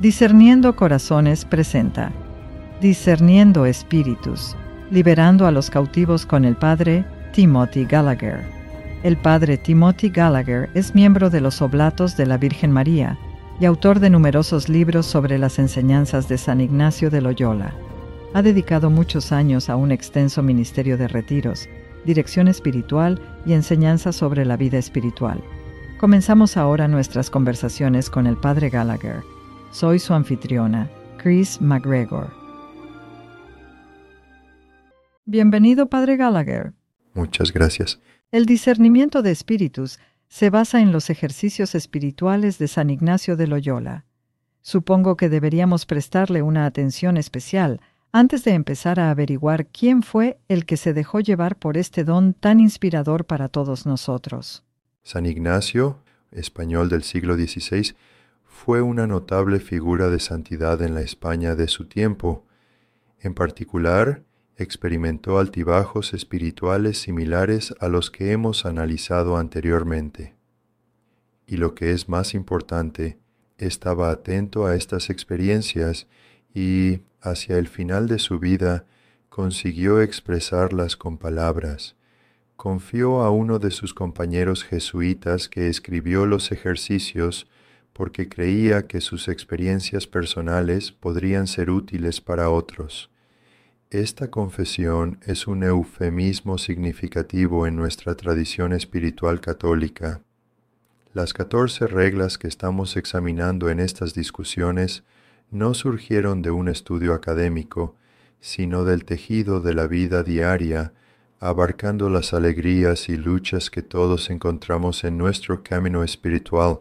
Discerniendo Corazones presenta Discerniendo Espíritus, liberando a los cautivos con el Padre Timothy Gallagher. El Padre Timothy Gallagher es miembro de los Oblatos de la Virgen María y autor de numerosos libros sobre las enseñanzas de San Ignacio de Loyola. Ha dedicado muchos años a un extenso ministerio de retiros, dirección espiritual y enseñanza sobre la vida espiritual. Comenzamos ahora nuestras conversaciones con el Padre Gallagher soy su anfitriona, Chris McGregor. Bienvenido, Padre Gallagher. Muchas gracias. El discernimiento de espíritus se basa en los ejercicios espirituales de San Ignacio de Loyola. Supongo que deberíamos prestarle una atención especial antes de empezar a averiguar quién fue el que se dejó llevar por este don tan inspirador para todos nosotros. San Ignacio, español del siglo XVI, fue una notable figura de santidad en la España de su tiempo. En particular, experimentó altibajos espirituales similares a los que hemos analizado anteriormente. Y lo que es más importante, estaba atento a estas experiencias y, hacia el final de su vida, consiguió expresarlas con palabras. Confió a uno de sus compañeros jesuitas que escribió los ejercicios porque creía que sus experiencias personales podrían ser útiles para otros. Esta confesión es un eufemismo significativo en nuestra tradición espiritual católica. Las catorce reglas que estamos examinando en estas discusiones no surgieron de un estudio académico, sino del tejido de la vida diaria, abarcando las alegrías y luchas que todos encontramos en nuestro camino espiritual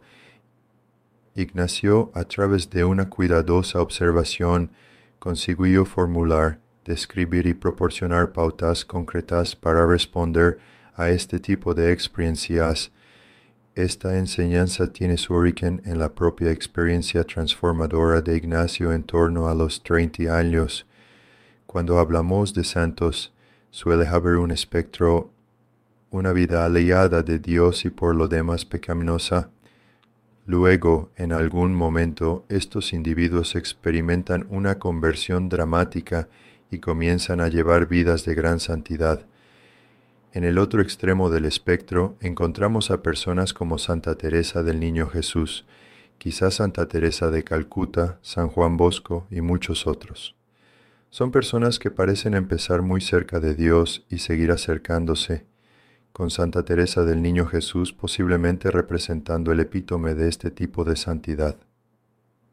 Ignacio, a través de una cuidadosa observación, consiguió formular, describir y proporcionar pautas concretas para responder a este tipo de experiencias. Esta enseñanza tiene su origen en la propia experiencia transformadora de Ignacio en torno a los 30 años. Cuando hablamos de santos, suele haber un espectro, una vida alejada de Dios y por lo demás pecaminosa Luego, en algún momento, estos individuos experimentan una conversión dramática y comienzan a llevar vidas de gran santidad. En el otro extremo del espectro encontramos a personas como Santa Teresa del Niño Jesús, quizás Santa Teresa de Calcuta, San Juan Bosco y muchos otros. Son personas que parecen empezar muy cerca de Dios y seguir acercándose, con Santa Teresa del Niño Jesús posiblemente representando el epítome de este tipo de santidad.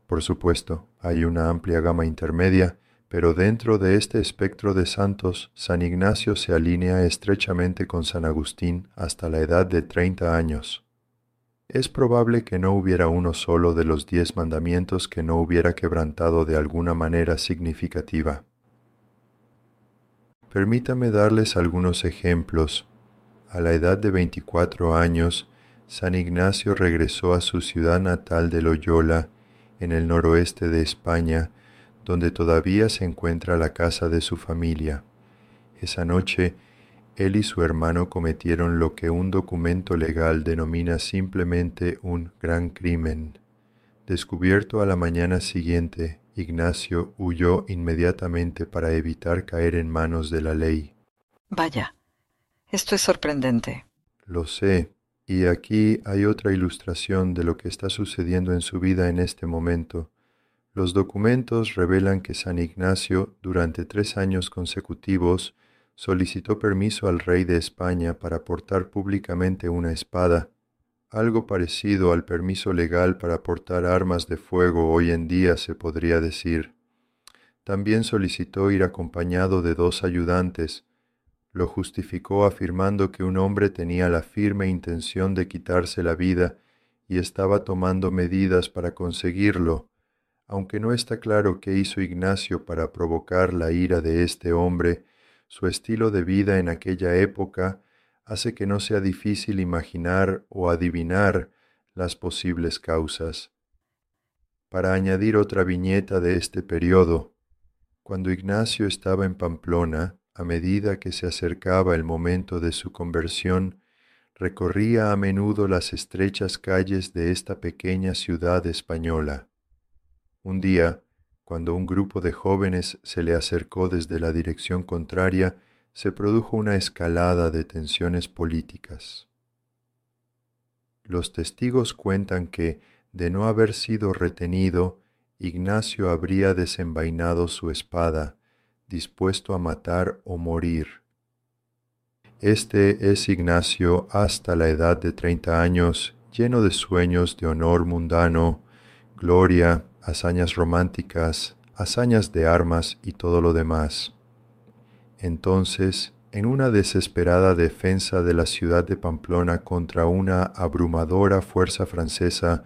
Por supuesto, hay una amplia gama intermedia, pero dentro de este espectro de santos, San Ignacio se alinea estrechamente con San Agustín hasta la edad de 30 años. Es probable que no hubiera uno solo de los diez mandamientos que no hubiera quebrantado de alguna manera significativa. Permítame darles algunos ejemplos a la edad de 24 años, San Ignacio regresó a su ciudad natal de Loyola, en el noroeste de España, donde todavía se encuentra la casa de su familia. Esa noche, él y su hermano cometieron lo que un documento legal denomina simplemente un gran crimen. Descubierto a la mañana siguiente, Ignacio huyó inmediatamente para evitar caer en manos de la ley. Vaya, esto es sorprendente. Lo sé, y aquí hay otra ilustración de lo que está sucediendo en su vida en este momento. Los documentos revelan que San Ignacio, durante tres años consecutivos, solicitó permiso al rey de España para portar públicamente una espada, algo parecido al permiso legal para portar armas de fuego hoy en día se podría decir. También solicitó ir acompañado de dos ayudantes, lo justificó afirmando que un hombre tenía la firme intención de quitarse la vida y estaba tomando medidas para conseguirlo, aunque no está claro qué hizo Ignacio para provocar la ira de este hombre, su estilo de vida en aquella época hace que no sea difícil imaginar o adivinar las posibles causas. Para añadir otra viñeta de este periodo, cuando Ignacio estaba en Pamplona, a medida que se acercaba el momento de su conversión, recorría a menudo las estrechas calles de esta pequeña ciudad española. Un día, cuando un grupo de jóvenes se le acercó desde la dirección contraria, se produjo una escalada de tensiones políticas. Los testigos cuentan que, de no haber sido retenido, Ignacio habría desenvainado su espada, dispuesto a matar o morir. Este es Ignacio hasta la edad de treinta años, lleno de sueños de honor mundano, gloria, hazañas románticas, hazañas de armas y todo lo demás. Entonces, en una desesperada defensa de la ciudad de Pamplona contra una abrumadora fuerza francesa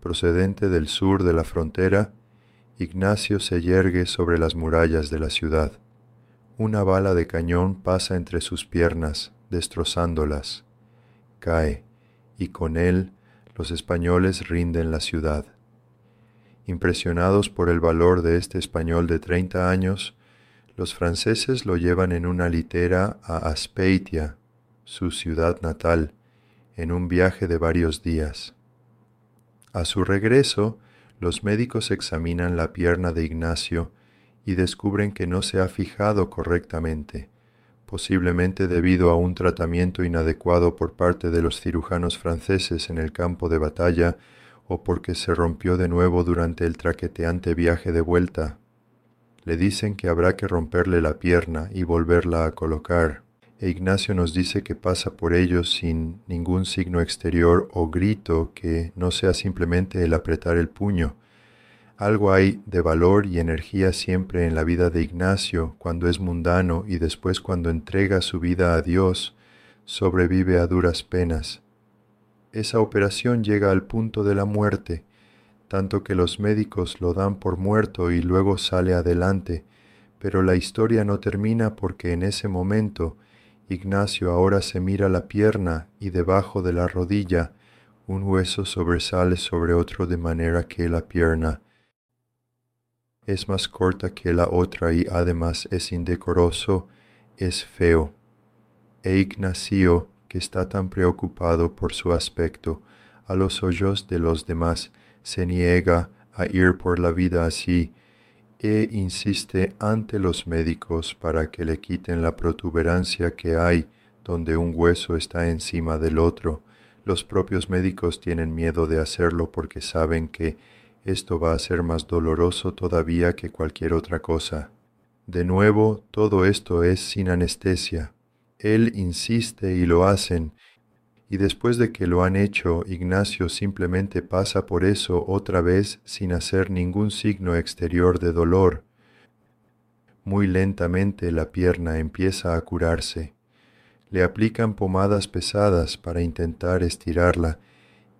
procedente del sur de la frontera, Ignacio se yergue sobre las murallas de la ciudad. Una bala de cañón pasa entre sus piernas, destrozándolas. Cae, y con él los españoles rinden la ciudad. Impresionados por el valor de este español de treinta años, los franceses lo llevan en una litera a Aspeitia, su ciudad natal, en un viaje de varios días. A su regreso, los médicos examinan la pierna de Ignacio y descubren que no se ha fijado correctamente, posiblemente debido a un tratamiento inadecuado por parte de los cirujanos franceses en el campo de batalla o porque se rompió de nuevo durante el traqueteante viaje de vuelta. Le dicen que habrá que romperle la pierna y volverla a colocar, e Ignacio nos dice que pasa por ello sin ningún signo exterior o grito que no sea simplemente el apretar el puño, algo hay de valor y energía siempre en la vida de Ignacio cuando es mundano y después cuando entrega su vida a Dios, sobrevive a duras penas. Esa operación llega al punto de la muerte, tanto que los médicos lo dan por muerto y luego sale adelante, pero la historia no termina porque en ese momento Ignacio ahora se mira la pierna y debajo de la rodilla un hueso sobresale sobre otro de manera que la pierna es más corta que la otra y además es indecoroso, es feo. E Ignacio, que está tan preocupado por su aspecto, a los ojos de los demás, se niega a ir por la vida así, e insiste ante los médicos para que le quiten la protuberancia que hay donde un hueso está encima del otro. Los propios médicos tienen miedo de hacerlo porque saben que esto va a ser más doloroso todavía que cualquier otra cosa. De nuevo, todo esto es sin anestesia. Él insiste y lo hacen, y después de que lo han hecho, Ignacio simplemente pasa por eso otra vez sin hacer ningún signo exterior de dolor. Muy lentamente la pierna empieza a curarse. Le aplican pomadas pesadas para intentar estirarla,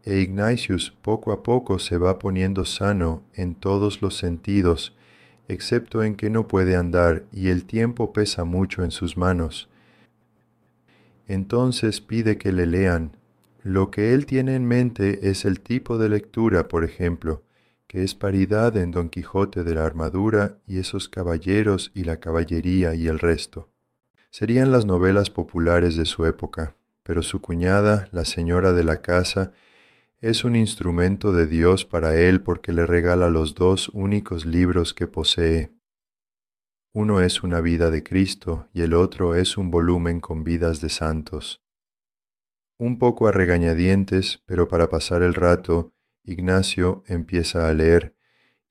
e Ignatius poco a poco se va poniendo sano en todos los sentidos, excepto en que no puede andar y el tiempo pesa mucho en sus manos. Entonces pide que le lean. Lo que él tiene en mente es el tipo de lectura, por ejemplo, que es paridad en Don Quijote de la armadura y esos caballeros y la caballería y el resto. Serían las novelas populares de su época, pero su cuñada, la señora de la casa, es un instrumento de Dios para él porque le regala los dos únicos libros que posee. Uno es una vida de Cristo y el otro es un volumen con vidas de santos. Un poco a regañadientes, pero para pasar el rato, Ignacio empieza a leer,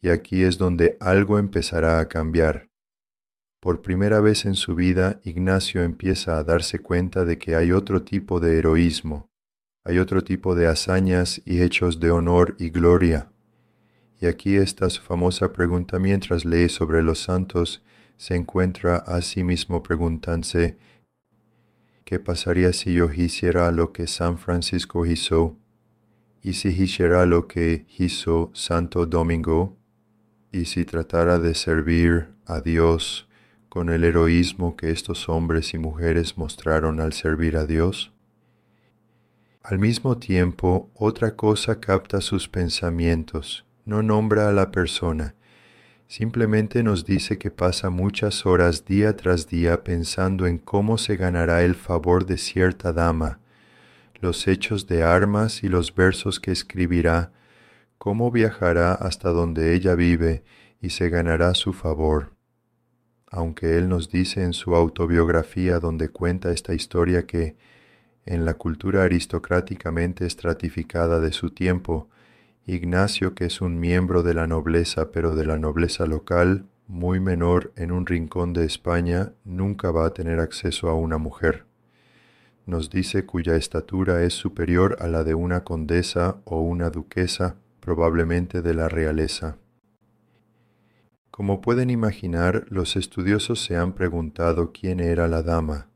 y aquí es donde algo empezará a cambiar. Por primera vez en su vida, Ignacio empieza a darse cuenta de que hay otro tipo de heroísmo, hay otro tipo de hazañas y hechos de honor y gloria. Y aquí esta su famosa pregunta mientras lee sobre los santos, se encuentra a sí mismo preguntándose, ¿qué pasaría si yo hiciera lo que San Francisco hizo? ¿Y si hiciera lo que hizo Santo Domingo? ¿Y si tratara de servir a Dios con el heroísmo que estos hombres y mujeres mostraron al servir a Dios? Al mismo tiempo, otra cosa capta sus pensamientos, no nombra a la persona, simplemente nos dice que pasa muchas horas día tras día pensando en cómo se ganará el favor de cierta dama, los hechos de armas y los versos que escribirá, ¿cómo viajará hasta donde ella vive y se ganará su favor? Aunque él nos dice en su autobiografía donde cuenta esta historia que, en la cultura aristocráticamente estratificada de su tiempo, Ignacio, que es un miembro de la nobleza, pero de la nobleza local, muy menor en un rincón de España, nunca va a tener acceso a una mujer. Nos dice cuya estatura es superior a la de una condesa o una duquesa, probablemente de la realeza. Como pueden imaginar, los estudiosos se han preguntado quién era la dama,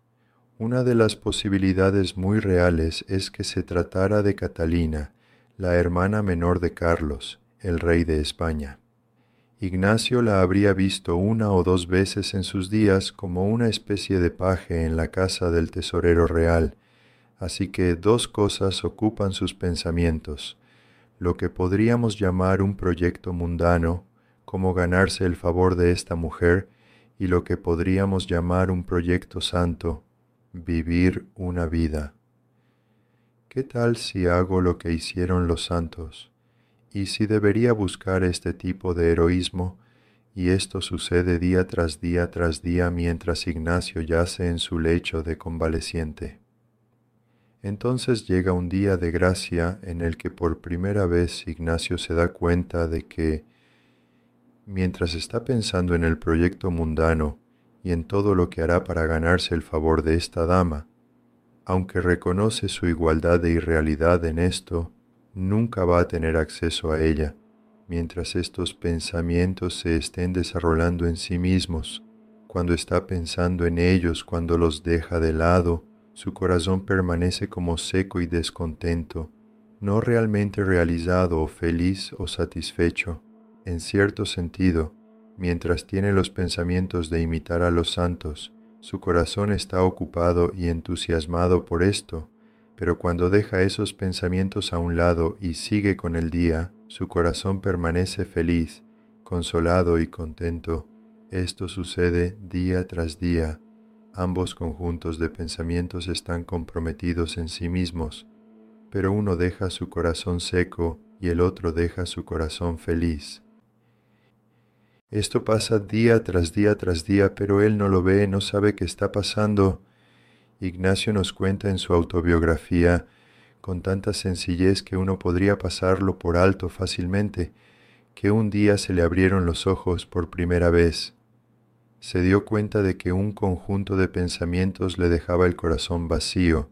una de las posibilidades muy reales es que se tratara de Catalina, la hermana menor de Carlos, el rey de España. Ignacio la habría visto una o dos veces en sus días como una especie de paje en la casa del tesorero real, así que dos cosas ocupan sus pensamientos, lo que podríamos llamar un proyecto mundano, como ganarse el favor de esta mujer, y lo que podríamos llamar un proyecto santo, vivir una vida. ¿Qué tal si hago lo que hicieron los santos? Y si debería buscar este tipo de heroísmo, y esto sucede día tras día tras día mientras Ignacio yace en su lecho de convaleciente. Entonces llega un día de gracia en el que por primera vez Ignacio se da cuenta de que, mientras está pensando en el proyecto mundano, y en todo lo que hará para ganarse el favor de esta dama, aunque reconoce su igualdad de irrealidad en esto, nunca va a tener acceso a ella, mientras estos pensamientos se estén desarrollando en sí mismos. Cuando está pensando en ellos, cuando los deja de lado, su corazón permanece como seco y descontento, no realmente realizado o feliz o satisfecho. En cierto sentido, Mientras tiene los pensamientos de imitar a los santos, su corazón está ocupado y entusiasmado por esto, pero cuando deja esos pensamientos a un lado y sigue con el día, su corazón permanece feliz, consolado y contento. Esto sucede día tras día. Ambos conjuntos de pensamientos están comprometidos en sí mismos, pero uno deja su corazón seco y el otro deja su corazón feliz. Esto pasa día tras día tras día, pero él no lo ve, no sabe qué está pasando. Ignacio nos cuenta en su autobiografía, con tanta sencillez que uno podría pasarlo por alto fácilmente, que un día se le abrieron los ojos por primera vez. Se dio cuenta de que un conjunto de pensamientos le dejaba el corazón vacío,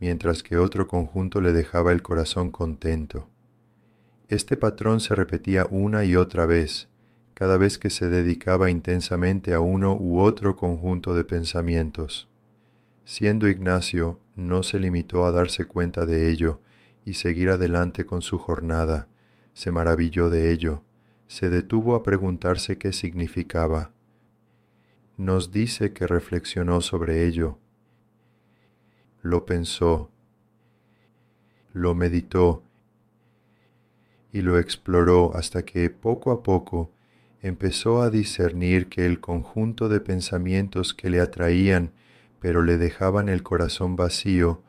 mientras que otro conjunto le dejaba el corazón contento. Este patrón se repetía una y otra vez, cada vez que se dedicaba intensamente a uno u otro conjunto de pensamientos. Siendo Ignacio, no se limitó a darse cuenta de ello y seguir adelante con su jornada, se maravilló de ello, se detuvo a preguntarse qué significaba. Nos dice que reflexionó sobre ello, lo pensó, lo meditó. Y lo exploró hasta que poco a poco empezó a discernir que el conjunto de pensamientos que le atraían pero le dejaban el corazón vacío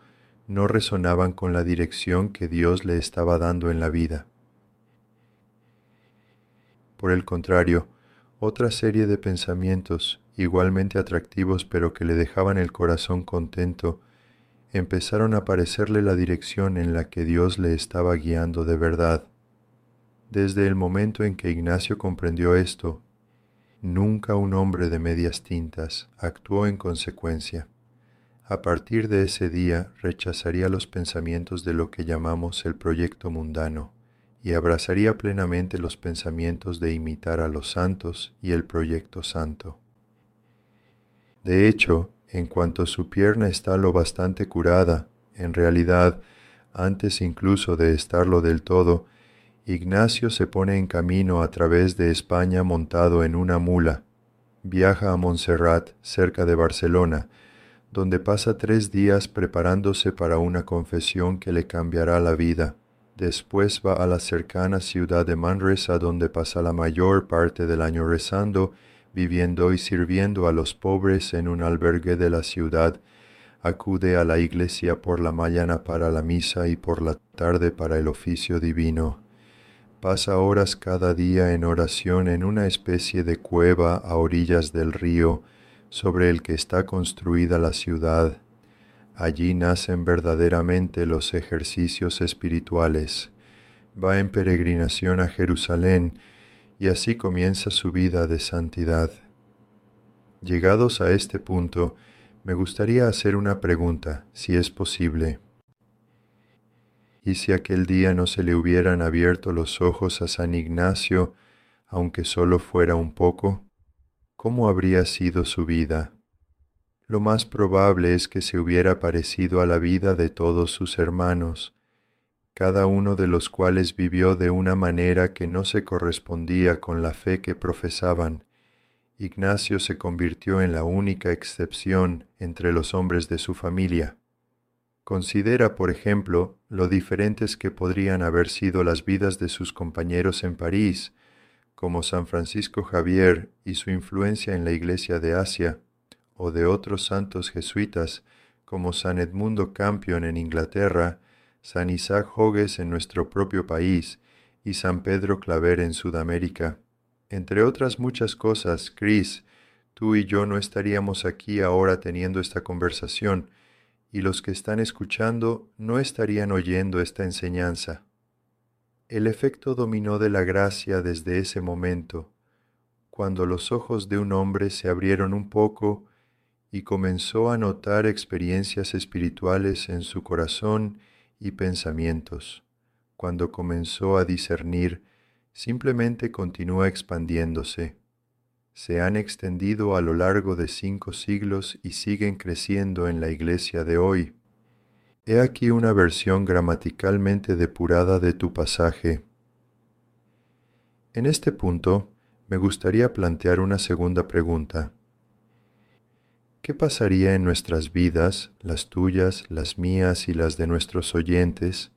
no resonaban con la dirección que Dios le estaba dando en la vida. Por el contrario, otra serie de pensamientos, igualmente atractivos pero que le dejaban el corazón contento, empezaron a parecerle la dirección en la que Dios le estaba guiando de verdad. Desde el momento en que Ignacio comprendió esto, nunca un hombre de medias tintas actuó en consecuencia. A partir de ese día rechazaría los pensamientos de lo que llamamos el proyecto mundano y abrazaría plenamente los pensamientos de imitar a los santos y el proyecto santo. De hecho, en cuanto su pierna está lo bastante curada, en realidad, antes incluso de estarlo del todo, Ignacio se pone en camino a través de España montado en una mula. Viaja a Montserrat, cerca de Barcelona, donde pasa tres días preparándose para una confesión que le cambiará la vida. Después va a la cercana ciudad de Manresa, donde pasa la mayor parte del año rezando, viviendo y sirviendo a los pobres en un albergue de la ciudad. Acude a la iglesia por la mañana para la misa y por la tarde para el oficio divino pasa horas cada día en oración en una especie de cueva a orillas del río sobre el que está construida la ciudad. Allí nacen verdaderamente los ejercicios espirituales. Va en peregrinación a Jerusalén y así comienza su vida de santidad. Llegados a este punto, me gustaría hacer una pregunta, si es posible. ¿Y si aquel día no se le hubieran abierto los ojos a San Ignacio, aunque solo fuera un poco? ¿Cómo habría sido su vida? Lo más probable es que se hubiera parecido a la vida de todos sus hermanos, cada uno de los cuales vivió de una manera que no se correspondía con la fe que profesaban. Ignacio se convirtió en la única excepción entre los hombres de su familia. Considera, por ejemplo, lo diferentes que podrían haber sido las vidas de sus compañeros en París, como San Francisco Javier y su influencia en la Iglesia de Asia, o de otros santos jesuitas, como San Edmundo Campion en Inglaterra, San Isaac Jogues en nuestro propio país y San Pedro Claver en Sudamérica. Entre otras muchas cosas, Chris, tú y yo no estaríamos aquí ahora teniendo esta conversación, y los que están escuchando no estarían oyendo esta enseñanza. El efecto dominó de la gracia desde ese momento, cuando los ojos de un hombre se abrieron un poco y comenzó a notar experiencias espirituales en su corazón y pensamientos. Cuando comenzó a discernir, simplemente continúa expandiéndose se han extendido a lo largo de cinco siglos y siguen creciendo en la iglesia de hoy. He aquí una versión gramaticalmente depurada de tu pasaje. En este punto, me gustaría plantear una segunda pregunta. ¿Qué pasaría en nuestras vidas, las tuyas, las mías y las de nuestros oyentes,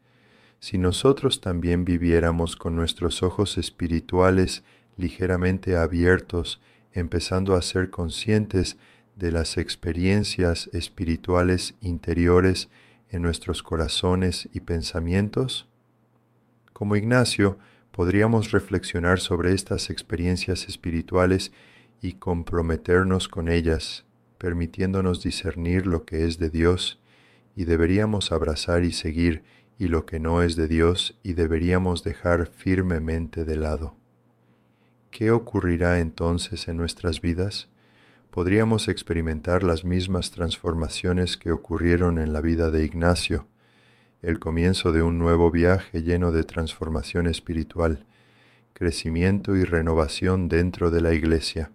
si nosotros también viviéramos con nuestros ojos espirituales ligeramente abiertos empezando a ser conscientes de las experiencias espirituales interiores en nuestros corazones y pensamientos? Como Ignacio, podríamos reflexionar sobre estas experiencias espirituales y comprometernos con ellas, permitiéndonos discernir lo que es de Dios y deberíamos abrazar y seguir y lo que no es de Dios y deberíamos dejar firmemente de lado. ¿Qué ocurrirá entonces en nuestras vidas? Podríamos experimentar las mismas transformaciones que ocurrieron en la vida de Ignacio, el comienzo de un nuevo viaje lleno de transformación espiritual, crecimiento y renovación dentro de la Iglesia.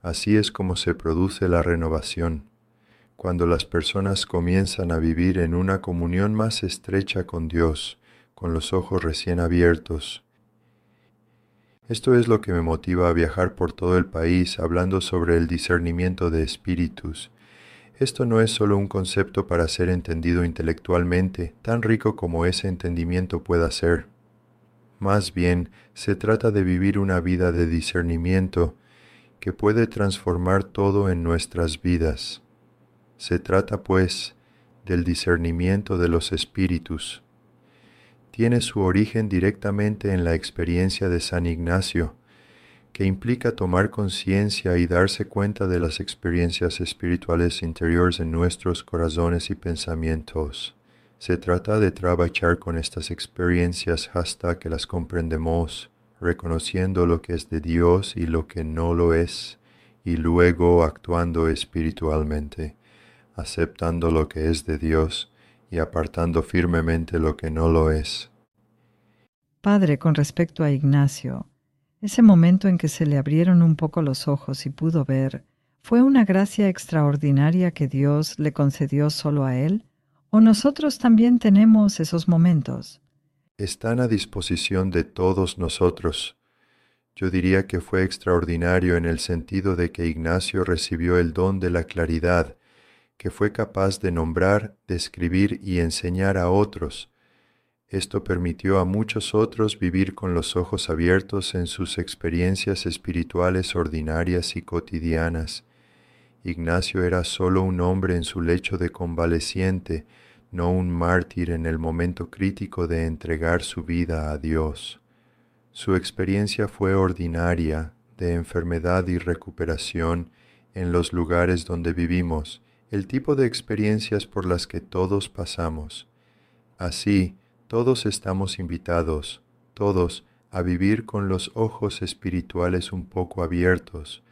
Así es como se produce la renovación, cuando las personas comienzan a vivir en una comunión más estrecha con Dios, con los ojos recién abiertos, esto es lo que me motiva a viajar por todo el país hablando sobre el discernimiento de espíritus. Esto no es solo un concepto para ser entendido intelectualmente, tan rico como ese entendimiento pueda ser. Más bien, se trata de vivir una vida de discernimiento que puede transformar todo en nuestras vidas. Se trata, pues, del discernimiento de los espíritus tiene su origen directamente en la experiencia de San Ignacio, que implica tomar conciencia y darse cuenta de las experiencias espirituales interiores en nuestros corazones y pensamientos. Se trata de trabajar con estas experiencias hasta que las comprendemos, reconociendo lo que es de Dios y lo que no lo es, y luego actuando espiritualmente, aceptando lo que es de Dios y apartando firmemente lo que no lo es. Padre, con respecto a Ignacio, ese momento en que se le abrieron un poco los ojos y pudo ver, ¿fue una gracia extraordinaria que Dios le concedió solo a él? ¿O nosotros también tenemos esos momentos? Están a disposición de todos nosotros. Yo diría que fue extraordinario en el sentido de que Ignacio recibió el don de la claridad, que fue capaz de nombrar, describir y enseñar a otros. Esto permitió a muchos otros vivir con los ojos abiertos en sus experiencias espirituales ordinarias y cotidianas. Ignacio era solo un hombre en su lecho de convaleciente, no un mártir en el momento crítico de entregar su vida a Dios. Su experiencia fue ordinaria de enfermedad y recuperación en los lugares donde vivimos, el tipo de experiencias por las que todos pasamos. Así, todos estamos invitados, todos, a vivir con los ojos espirituales un poco abiertos,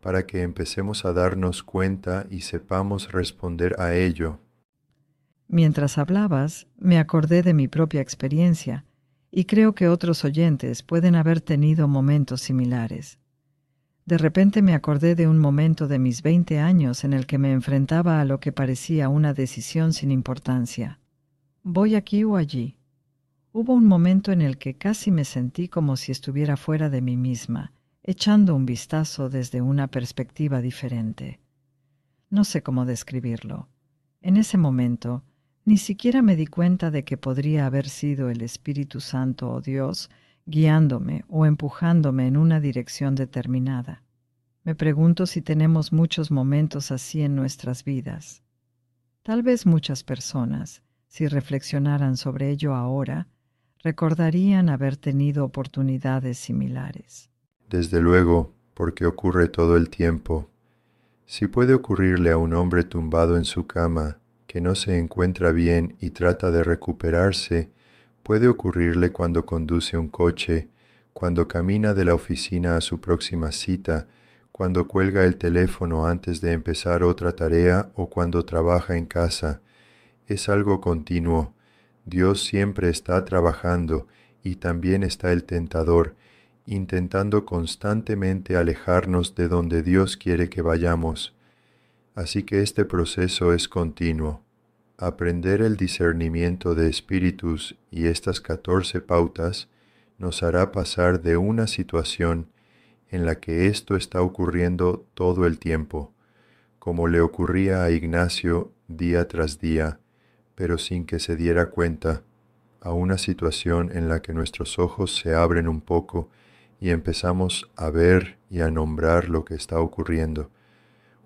para que empecemos a darnos cuenta y sepamos responder a ello. Mientras hablabas, me acordé de mi propia experiencia, y creo que otros oyentes pueden haber tenido momentos similares. De repente me acordé de un momento de mis veinte años en el que me enfrentaba a lo que parecía una decisión sin importancia. ¿Voy aquí o allí? Hubo un momento en el que casi me sentí como si estuviera fuera de mí misma, echando un vistazo desde una perspectiva diferente. No sé cómo describirlo. En ese momento, ni siquiera me di cuenta de que podría haber sido el Espíritu Santo o Dios guiándome o empujándome en una dirección determinada. Me pregunto si tenemos muchos momentos así en nuestras vidas. Tal vez muchas personas, si reflexionaran sobre ello ahora, recordarían haber tenido oportunidades similares. Desde luego, porque ocurre todo el tiempo. Si puede ocurrirle a un hombre tumbado en su cama, que no se encuentra bien y trata de recuperarse, puede ocurrirle cuando conduce un coche, cuando camina de la oficina a su próxima cita, cuando cuelga el teléfono antes de empezar otra tarea o cuando trabaja en casa. Es algo continuo. Dios siempre está trabajando y también está el tentador, intentando constantemente alejarnos de donde Dios quiere que vayamos. Así que este proceso es continuo. Aprender el discernimiento de espíritus y estas catorce pautas nos hará pasar de una situación en la que esto está ocurriendo todo el tiempo, como le ocurría a Ignacio día tras día, pero sin que se diera cuenta, a una situación en la que nuestros ojos se abren un poco y empezamos a ver y a nombrar lo que está ocurriendo.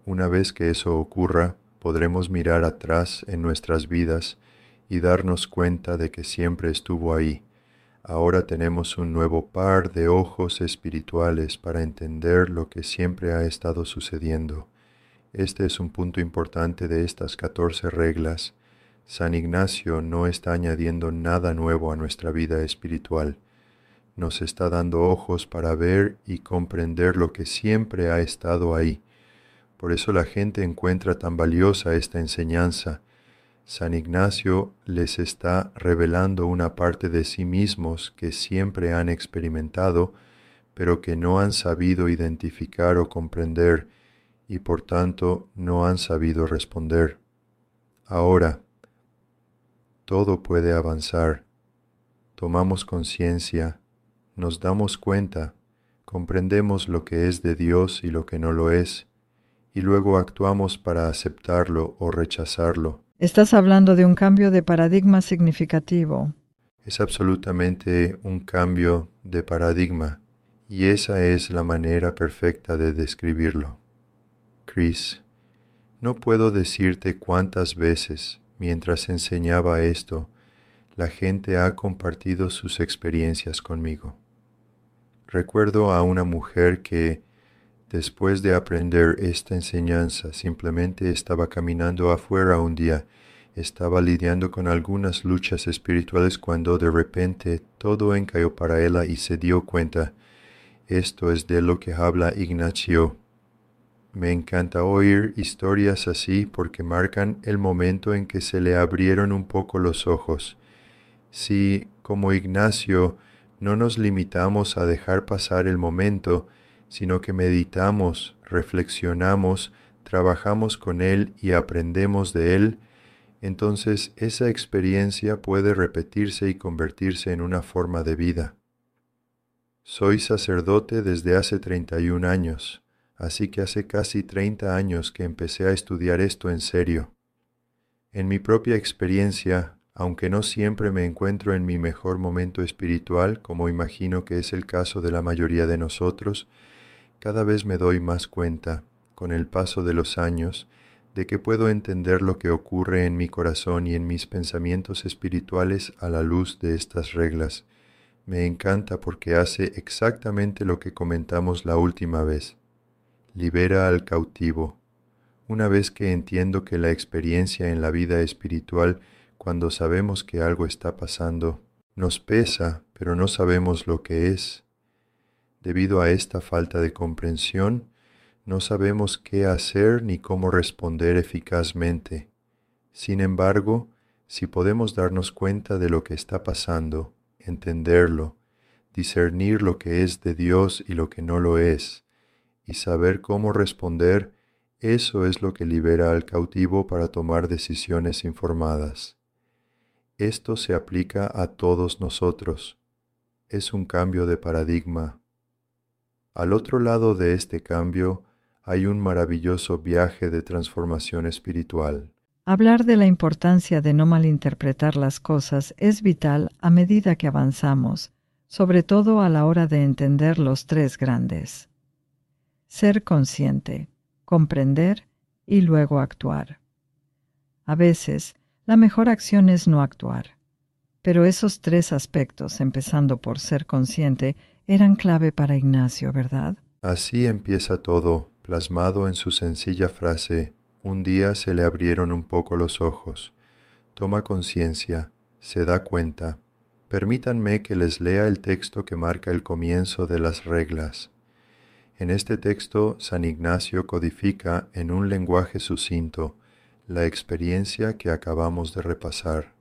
Una vez que eso ocurra, podremos mirar atrás en nuestras vidas y darnos cuenta de que siempre estuvo ahí. Ahora tenemos un nuevo par de ojos espirituales para entender lo que siempre ha estado sucediendo. Este es un punto importante de estas catorce reglas. San Ignacio no está añadiendo nada nuevo a nuestra vida espiritual. Nos está dando ojos para ver y comprender lo que siempre ha estado ahí por eso la gente encuentra tan valiosa esta enseñanza. San Ignacio les está revelando una parte de sí mismos que siempre han experimentado, pero que no han sabido identificar o comprender y por tanto no han sabido responder. Ahora, todo puede avanzar. Tomamos conciencia, nos damos cuenta, comprendemos lo que es de Dios y lo que no lo es, y luego actuamos para aceptarlo o rechazarlo. Estás hablando de un cambio de paradigma significativo. Es absolutamente un cambio de paradigma y esa es la manera perfecta de describirlo. Chris, no puedo decirte cuántas veces, mientras enseñaba esto, la gente ha compartido sus experiencias conmigo. Recuerdo a una mujer que Después de aprender esta enseñanza, simplemente estaba caminando afuera un día, estaba lidiando con algunas luchas espirituales cuando de repente todo encayó para ella y se dio cuenta. Esto es de lo que habla Ignacio. Me encanta oír historias así porque marcan el momento en que se le abrieron un poco los ojos. Si, como Ignacio, no nos limitamos a dejar pasar el momento, sino que meditamos, reflexionamos, trabajamos con Él y aprendemos de Él, entonces esa experiencia puede repetirse y convertirse en una forma de vida. Soy sacerdote desde hace 31 años, así que hace casi 30 años que empecé a estudiar esto en serio. En mi propia experiencia, aunque no siempre me encuentro en mi mejor momento espiritual, como imagino que es el caso de la mayoría de nosotros, cada vez me doy más cuenta, con el paso de los años, de que puedo entender lo que ocurre en mi corazón y en mis pensamientos espirituales a la luz de estas reglas. Me encanta porque hace exactamente lo que comentamos la última vez. Libera al cautivo. Una vez que entiendo que la experiencia en la vida espiritual, cuando sabemos que algo está pasando, nos pesa, pero no sabemos lo que es. Debido a esta falta de comprensión, no sabemos qué hacer ni cómo responder eficazmente. Sin embargo, si podemos darnos cuenta de lo que está pasando, entenderlo, discernir lo que es de Dios y lo que no lo es, y saber cómo responder, eso es lo que libera al cautivo para tomar decisiones informadas. Esto se aplica a todos nosotros. Es un cambio de paradigma. Al otro lado de este cambio hay un maravilloso viaje de transformación espiritual. Hablar de la importancia de no malinterpretar las cosas es vital a medida que avanzamos, sobre todo a la hora de entender los tres grandes. Ser consciente, comprender y luego actuar. A veces, la mejor acción es no actuar. Pero esos tres aspectos, empezando por ser consciente, eran clave para Ignacio, ¿verdad? Así empieza todo, plasmado en su sencilla frase, un día se le abrieron un poco los ojos. Toma conciencia, se da cuenta. Permítanme que les lea el texto que marca el comienzo de las reglas. En este texto, San Ignacio codifica en un lenguaje sucinto la experiencia que acabamos de repasar.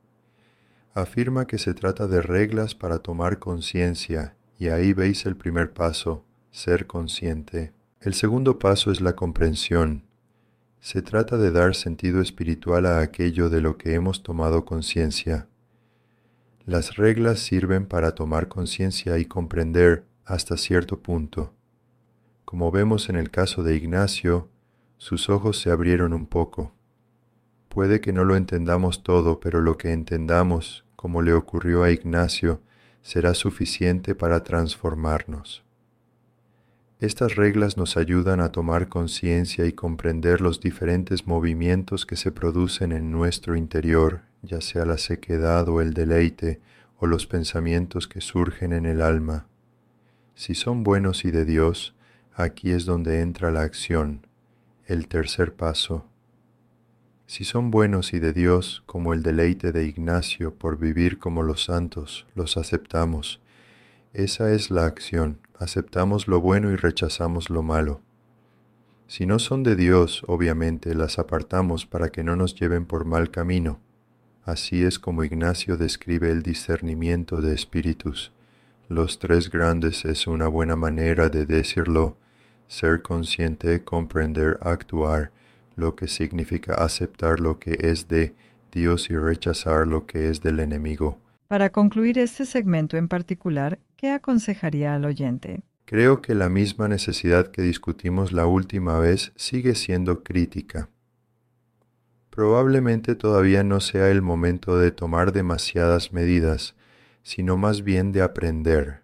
Afirma que se trata de reglas para tomar conciencia, y ahí veis el primer paso, ser consciente. El segundo paso es la comprensión, se trata de dar sentido espiritual a aquello de lo que hemos tomado conciencia. Las reglas sirven para tomar conciencia y comprender hasta cierto punto. Como vemos en el caso de Ignacio, sus ojos se abrieron un poco. Puede que no lo entendamos todo, pero lo que entendamos, como le ocurrió a Ignacio, será suficiente para transformarnos. Estas reglas nos ayudan a tomar conciencia y comprender los diferentes movimientos que se producen en nuestro interior, ya sea la sequedad o el deleite, o los pensamientos que surgen en el alma. Si son buenos y de Dios, aquí es donde entra la acción, el tercer paso. Si son buenos y de Dios, como el deleite de Ignacio por vivir como los santos, los aceptamos. Esa es la acción aceptamos lo bueno y rechazamos lo malo. Si no son de Dios, obviamente las apartamos para que no nos lleven por mal camino. Así es como Ignacio describe el discernimiento de espíritus. Los tres grandes es una buena manera de decirlo, ser consciente, comprender, actuar, lo que significa aceptar lo que es de Dios y rechazar lo que es del enemigo. Para concluir este segmento en particular, ¿qué aconsejaría al oyente? Creo que la misma necesidad que discutimos la última vez sigue siendo crítica. Probablemente todavía no sea el momento de tomar demasiadas medidas, sino más bien de aprender.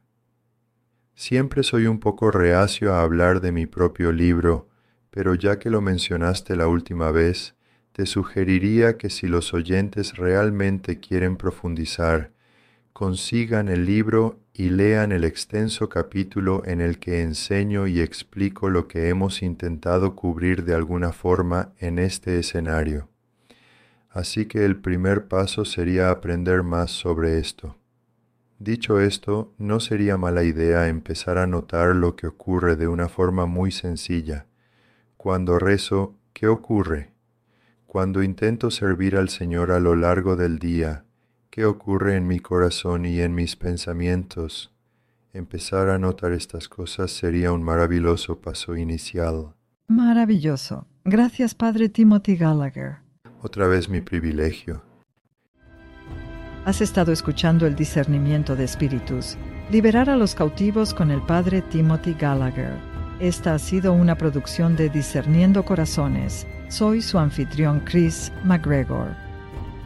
Siempre soy un poco reacio a hablar de mi propio libro, pero ya que lo mencionaste la última vez, te sugeriría que si los oyentes realmente quieren profundizar, consigan el libro y lean el extenso capítulo en el que enseño y explico lo que hemos intentado cubrir de alguna forma en este escenario. Así que el primer paso sería aprender más sobre esto. Dicho esto, no sería mala idea empezar a notar lo que ocurre de una forma muy sencilla. Cuando rezo, ¿qué ocurre? Cuando intento servir al Señor a lo largo del día, ¿Qué ocurre en mi corazón y en mis pensamientos? Empezar a notar estas cosas sería un maravilloso paso inicial. Maravilloso. Gracias, Padre Timothy Gallagher. Otra vez mi privilegio. Has estado escuchando el discernimiento de espíritus, liberar a los cautivos con el Padre Timothy Gallagher. Esta ha sido una producción de Discerniendo Corazones. Soy su anfitrión Chris McGregor.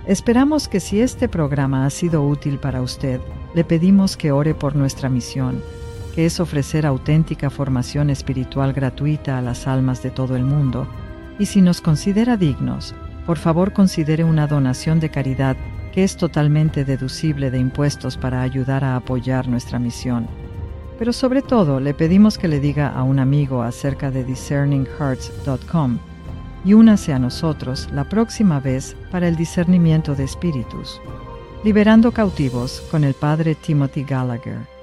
Esperamos que si este programa ha sido útil para usted, le pedimos que ore por nuestra misión, que es ofrecer auténtica formación espiritual gratuita a las almas de todo el mundo. Y si nos considera dignos, por favor considere una donación de caridad que es totalmente deducible de impuestos para ayudar a apoyar nuestra misión. Pero sobre todo le pedimos que le diga a un amigo acerca de discerninghearts.com y únase a nosotros la próxima vez para el discernimiento de espíritus, liberando cautivos con el Padre Timothy Gallagher.